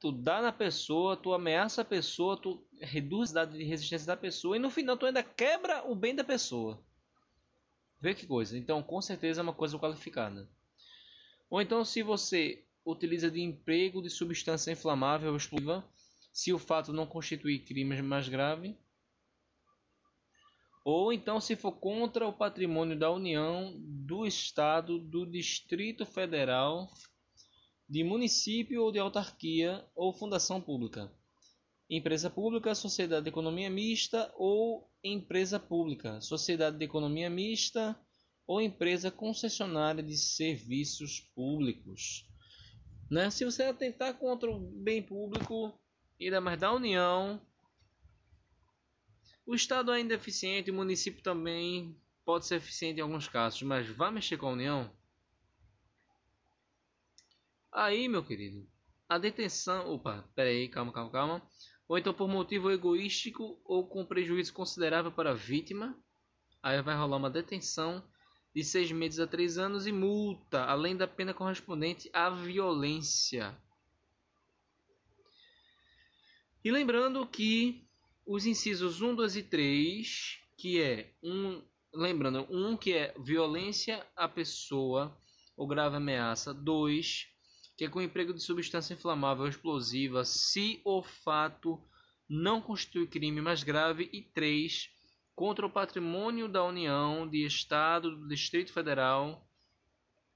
tu dá na pessoa, tu ameaça a pessoa, tu reduz a de resistência da pessoa e no final tu ainda quebra o bem da pessoa. Vê que coisa. Então, com certeza é uma coisa qualificada. Ou então, se você utiliza de emprego de substância inflamável ou explosiva, se o fato não constituir crime mais grave. Ou então, se for contra o patrimônio da União, do Estado, do Distrito Federal de município ou de autarquia ou fundação pública, empresa pública, sociedade de economia mista ou empresa pública, sociedade de economia mista ou empresa concessionária de serviços públicos. Né? Se você atentar contra o bem público ainda mais da União, o Estado ainda é eficiente, o município também pode ser eficiente em alguns casos, mas vai mexer com a União? Aí, meu querido, a detenção. Opa, peraí, calma, calma, calma. Ou então por motivo egoístico ou com prejuízo considerável para a vítima. Aí vai rolar uma detenção de seis meses a três anos e multa, além da pena correspondente à violência. E lembrando que os incisos 1, 2 e 3, que é um, lembrando, um que é violência à pessoa ou grave ameaça, 2 que é com emprego de substância inflamável ou explosiva se o fato não constitui crime mais grave e 3 contra o patrimônio da União, de Estado, do Distrito Federal,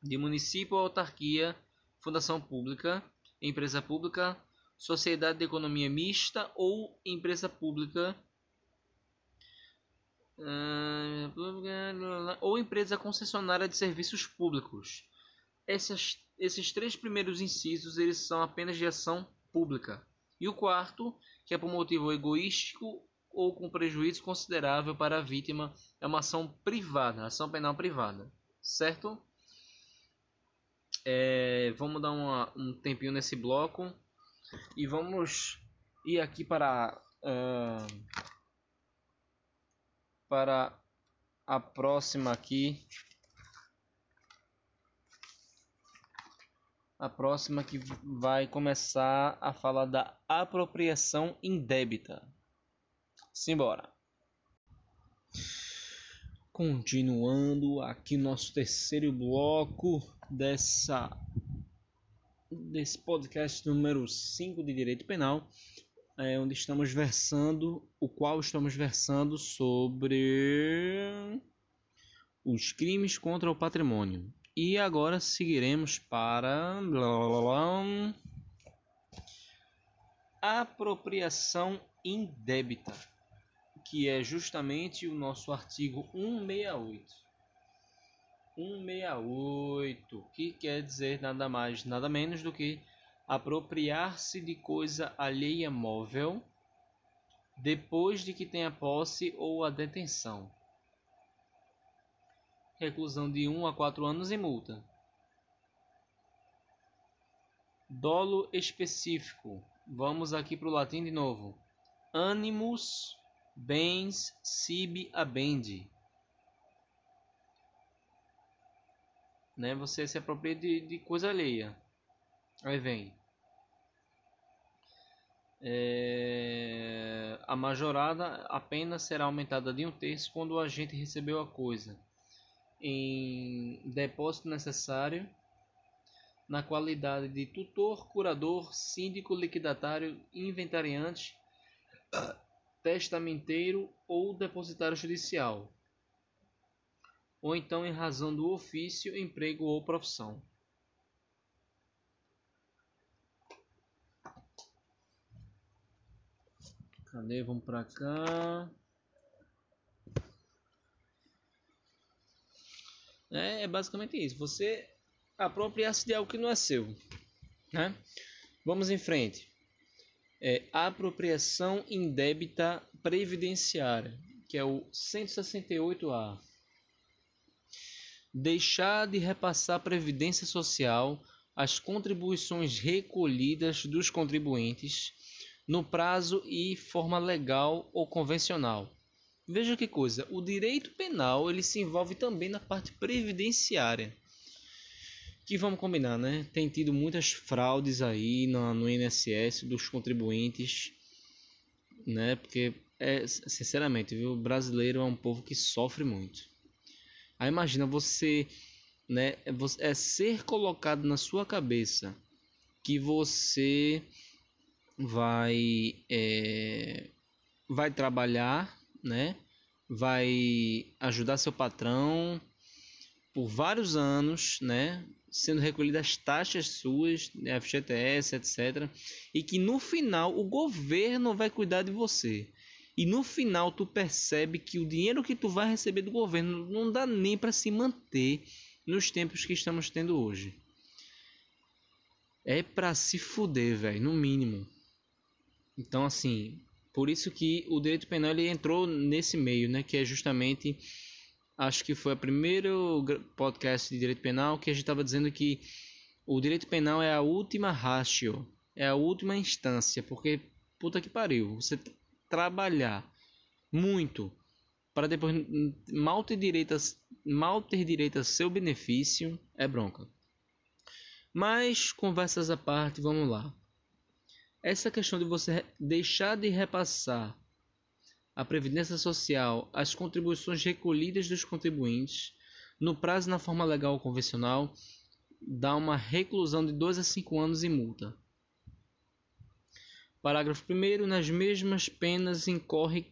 de município ou autarquia, fundação pública, empresa pública, sociedade de economia mista ou empresa pública ah, ou empresa concessionária de serviços públicos. Essas esses três primeiros incisos eles são apenas de ação pública. E o quarto, que é por motivo egoístico ou com prejuízo considerável para a vítima, é uma ação privada, ação penal privada, certo? É, vamos dar uma, um tempinho nesse bloco e vamos ir aqui para uh, para a próxima aqui a próxima que vai começar a falar da apropriação indébita. Simbora. Continuando aqui nosso terceiro bloco dessa desse podcast número 5 de Direito Penal, é, onde estamos versando, o qual estamos versando sobre os crimes contra o patrimônio. E agora seguiremos para apropriação indébita, que é justamente o nosso artigo 168. 168, que quer dizer nada mais, nada menos do que apropriar-se de coisa alheia móvel depois de que tenha posse ou a detenção. Reclusão de 1 a 4 anos e multa. Dolo específico. Vamos aqui para o latim de novo. Animus bens sibi abendi. Né? Você se apropria de, de coisa alheia. Aí vem. É, a majorada apenas será aumentada de um terço quando o agente recebeu a coisa em depósito necessário na qualidade de tutor, curador, síndico, liquidatário, inventariante, testamenteiro ou depositário judicial, ou então em razão do ofício, emprego ou profissão. Cadê? Vamos para cá. É, é basicamente isso. Você apropriar-se de algo que não é seu. Né? Vamos em frente é apropriação indébita previdenciária, que é o 168A. Deixar de repassar previdência social as contribuições recolhidas dos contribuintes no prazo e forma legal ou convencional. Veja que coisa, o direito penal ele se envolve também na parte previdenciária que vamos combinar, né? Tem tido muitas fraudes aí no, no INSS dos contribuintes, né? Porque, é, sinceramente, viu? O brasileiro é um povo que sofre muito. Aí imagina você, né? É, é ser colocado na sua cabeça que você vai, é, vai trabalhar, né? Vai ajudar seu patrão por vários anos, né? sendo recolhidas taxas suas, FGTS, etc. E que no final o governo vai cuidar de você. E no final tu percebe que o dinheiro que tu vai receber do governo não dá nem para se manter nos tempos que estamos tendo hoje. É para se fuder, velho, no mínimo. Então assim, por isso que o direito penal ele entrou nesse meio, né, que é justamente acho que foi o primeiro podcast de direito penal que a gente estava dizendo que o direito penal é a última ratio, é a última instância, porque puta que pariu, você trabalhar muito para depois mal ter direito a, mal ter direito a seu benefício é bronca. Mas conversas à parte, vamos lá. Essa questão de você deixar de repassar a Previdência Social as contribuições recolhidas dos contribuintes, no prazo na forma legal convencional, dá uma reclusão de 2 a 5 anos e multa. Parágrafo 1. Nas mesmas penas incorre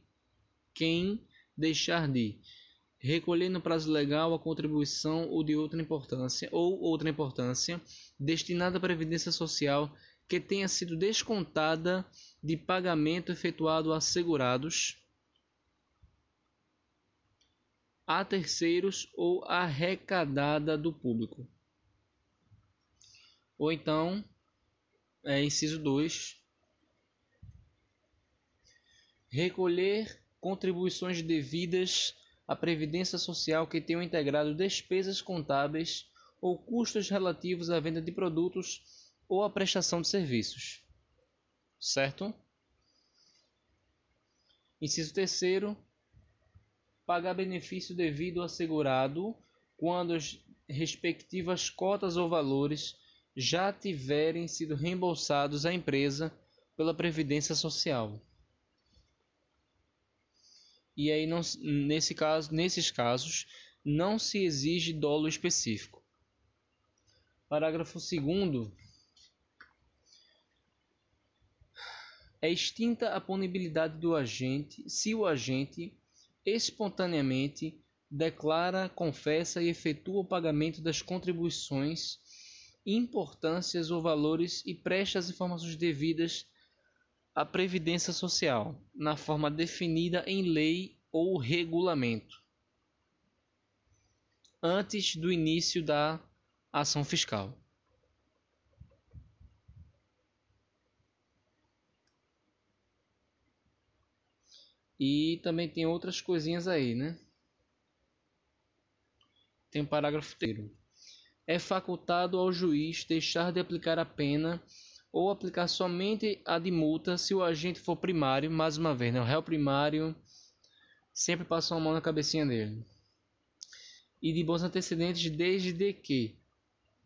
quem deixar de recolher no prazo legal a contribuição ou de outra importância ou outra importância destinada à previdência social que tenha sido descontada de pagamento efetuado a segurados a terceiros ou arrecadada do público. Ou então, é, inciso 2, recolher contribuições devidas à Previdência Social que tenham integrado despesas contábeis ou custos relativos à venda de produtos ou à prestação de serviços. Certo? Inciso terceiro, pagar benefício devido ao segurado quando as respectivas cotas ou valores já tiverem sido reembolsados à empresa pela Previdência Social. E aí, não, nesse caso, nesses casos, não se exige dolo específico. Parágrafo 2 É extinta a punibilidade do agente se o agente espontaneamente declara, confessa e efetua o pagamento das contribuições, importâncias ou valores e presta as informações devidas à Previdência Social, na forma definida em lei ou regulamento. antes do início da ação fiscal. E também tem outras coisinhas aí, né? Tem um parágrafo inteiro. É facultado ao juiz deixar de aplicar a pena ou aplicar somente a de multa se o agente for primário, mais uma vez, né? O réu primário sempre passa uma mão na cabecinha dele. E de bons antecedentes desde que,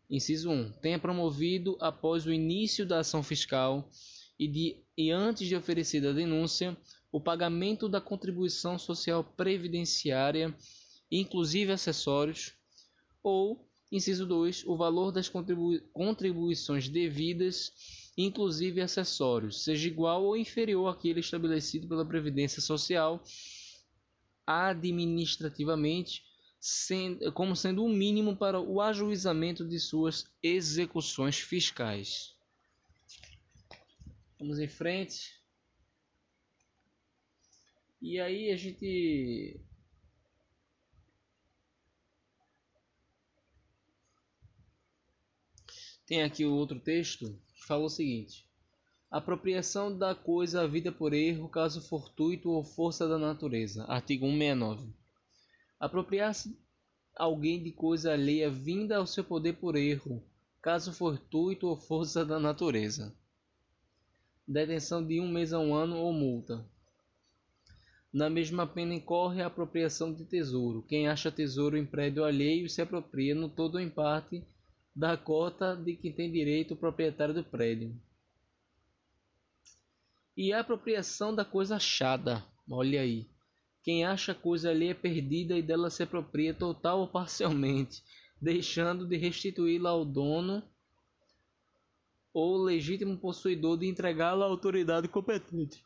inciso 1, tenha promovido após o início da ação fiscal e, de, e antes de oferecida a denúncia o pagamento da contribuição social previdenciária, inclusive acessórios, ou, inciso 2, o valor das contribui contribuições devidas, inclusive acessórios, seja igual ou inferior àquele estabelecido pela Previdência Social administrativamente, sendo, como sendo o mínimo para o ajuizamento de suas execuções fiscais. Vamos em frente. E aí a gente tem aqui o outro texto que fala o seguinte: Apropriação da coisa havida por erro, caso fortuito ou força da natureza. Artigo 169. Apropriar-se alguém de coisa alheia vinda ao seu poder por erro, caso fortuito ou força da natureza. Detenção de um mês a um ano ou multa. Na mesma pena incorre a apropriação de tesouro. Quem acha tesouro em prédio alheio se apropria no todo ou em parte da cota de que tem direito o proprietário do prédio. E a apropriação da coisa achada. Olha aí. Quem acha coisa alheia perdida e dela se apropria total ou parcialmente, deixando de restituí-la ao dono ou legítimo possuidor de entregá-la à autoridade competente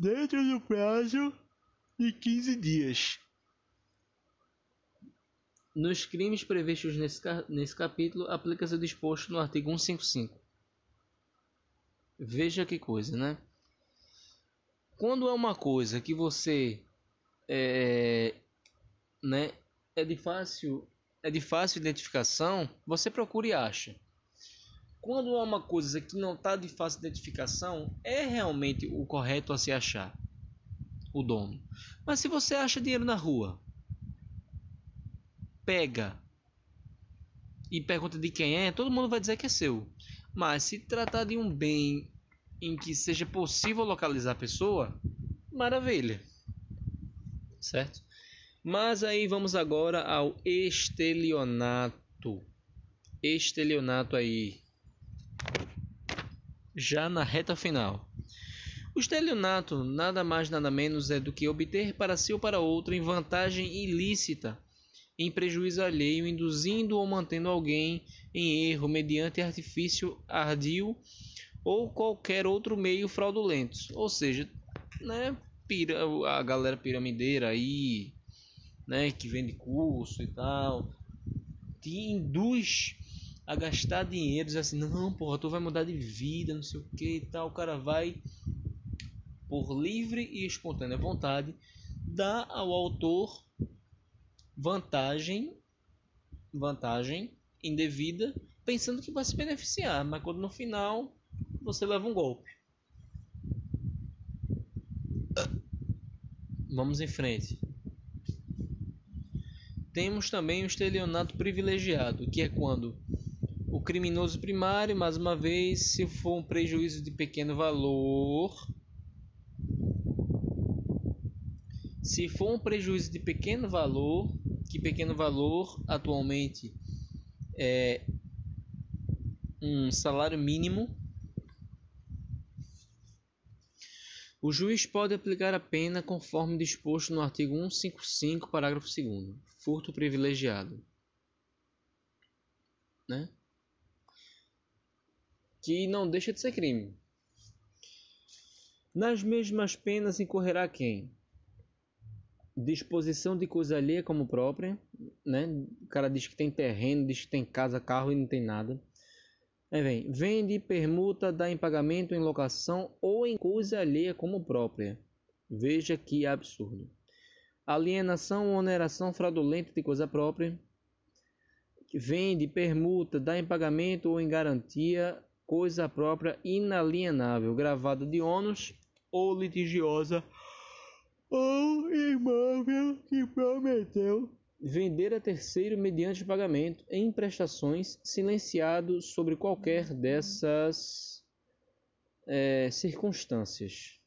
dentro do prazo de 15 dias. Nos crimes previstos nesse, nesse capítulo, aplica-se o disposto no artigo 155. Veja que coisa, né? Quando é uma coisa que você é, né, é de fácil é de fácil identificação, você procura e acha. Quando é uma coisa que não está de fácil identificação, é realmente o correto a se achar o dono. Mas se você acha dinheiro na rua, pega e pergunta de quem é, todo mundo vai dizer que é seu. Mas se tratar de um bem em que seja possível localizar a pessoa, maravilha. Certo? Mas aí vamos agora ao estelionato. Estelionato aí já na reta final. O estelionato nada mais nada menos é do que obter para si ou para outro em vantagem ilícita, em prejuízo alheio, induzindo ou mantendo alguém em erro mediante artifício ardil ou qualquer outro meio fraudulento. Ou seja, né, a galera piramideira aí, né, que vende curso e tal, te induz a gastar dinheiro, dizer assim, não, porra, tu vai mudar de vida, não sei o que e tal. O cara vai, por livre e espontânea vontade, dar ao autor vantagem, vantagem indevida, pensando que vai se beneficiar, mas quando no final você leva um golpe. Vamos em frente. Temos também o estelionato privilegiado, que é quando o criminoso primário, mais uma vez, se for um prejuízo de pequeno valor, se for um prejuízo de pequeno valor, que pequeno valor atualmente é um salário mínimo, o juiz pode aplicar a pena conforme disposto no artigo 155, parágrafo 2 furto privilegiado. Né? Que não deixa de ser crime. Nas mesmas penas incorrerá quem? Disposição de coisa alheia como própria, né? O cara diz que tem terreno, diz que tem casa, carro e não tem nada. Aí vem, vende, permuta, dá em pagamento, em locação ou em coisa alheia como própria. Veja que absurdo. Alienação ou oneração fraudulenta de coisa própria, vende, permuta, dá em pagamento ou em garantia coisa própria inalienável, gravada de ônus ou litigiosa ou imóvel que prometeu vender a terceiro mediante pagamento em prestações silenciado sobre qualquer dessas é, circunstâncias.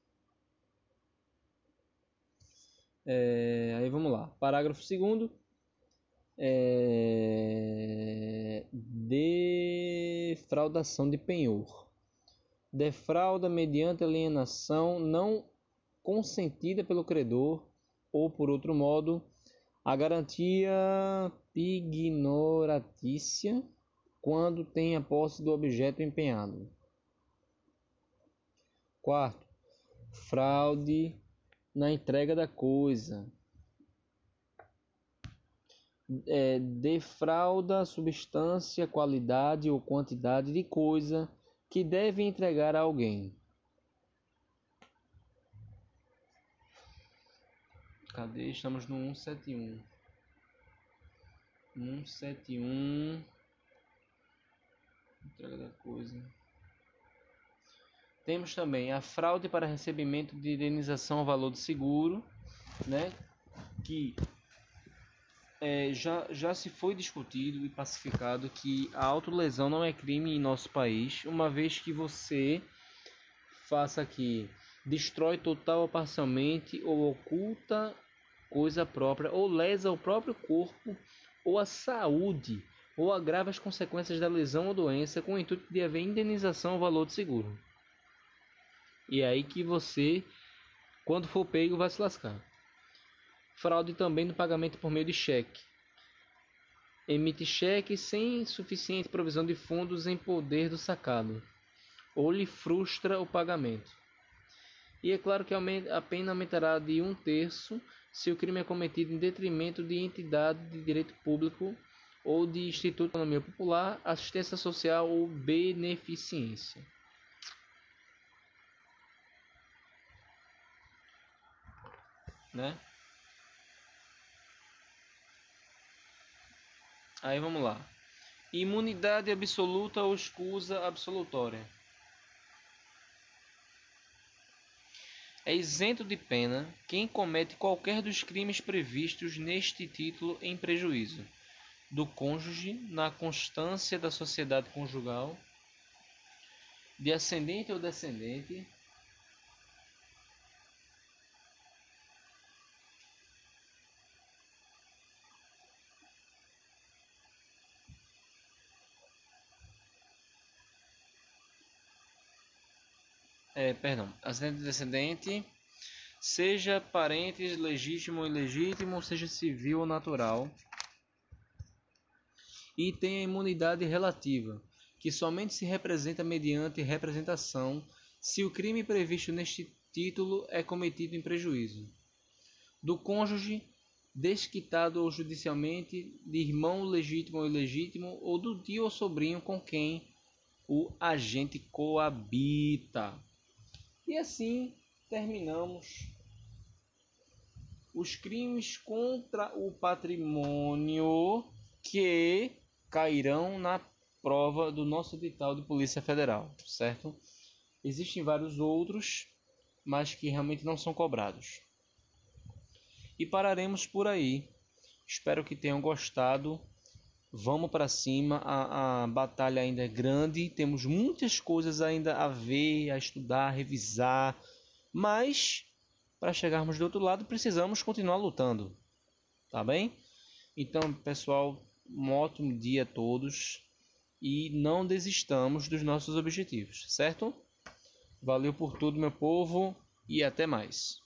É, aí vamos lá. Parágrafo 2 é, defraudação de penhor. Defrauda mediante alienação não consentida pelo credor ou por outro modo a garantia pignoratícia quando tem a posse do objeto empenhado. Quarto, fraude na entrega da coisa. É, defrauda substância, qualidade ou quantidade de coisa que deve entregar a alguém. Cadê? Estamos no 171. 171. Entrega da coisa. Temos também a fraude para recebimento de indenização ao valor do seguro, né? Que é, já, já se foi discutido e pacificado que a autolesão não é crime em nosso país, uma vez que você faça aqui destrói total ou parcialmente ou oculta coisa própria ou lesa o próprio corpo ou a saúde ou agrava as consequências da lesão ou doença com o intuito de haver indenização ao valor do seguro. E é aí que você, quando for pego, vai se lascar. Fraude também no pagamento por meio de cheque. Emite cheque sem suficiente provisão de fundos em poder do sacado, ou lhe frustra o pagamento. E é claro que a pena aumentará de um terço se o crime é cometido em detrimento de entidade de direito público ou de Instituto de Economia Popular, Assistência Social ou Beneficência. Né? Aí vamos lá. Imunidade absoluta ou escusa absolutória. É isento de pena quem comete qualquer dos crimes previstos neste título em prejuízo do cônjuge na constância da sociedade conjugal, de ascendente ou descendente, é, perdão, ascendente descendente, seja parentes legítimo ou ilegítimo, seja civil ou natural, e tem a imunidade relativa, que somente se representa mediante representação se o crime previsto neste título é cometido em prejuízo do cônjuge desquitado ou judicialmente, de irmão legítimo ou ilegítimo, ou do tio ou sobrinho com quem o agente coabita. E assim terminamos os crimes contra o patrimônio que cairão na prova do nosso edital de Polícia Federal, certo? Existem vários outros, mas que realmente não são cobrados. E pararemos por aí. Espero que tenham gostado. Vamos para cima, a, a batalha ainda é grande, temos muitas coisas ainda a ver, a estudar, a revisar, mas para chegarmos do outro lado precisamos continuar lutando, tá bem? Então, pessoal, um ótimo dia a todos e não desistamos dos nossos objetivos, certo? Valeu por tudo, meu povo, e até mais.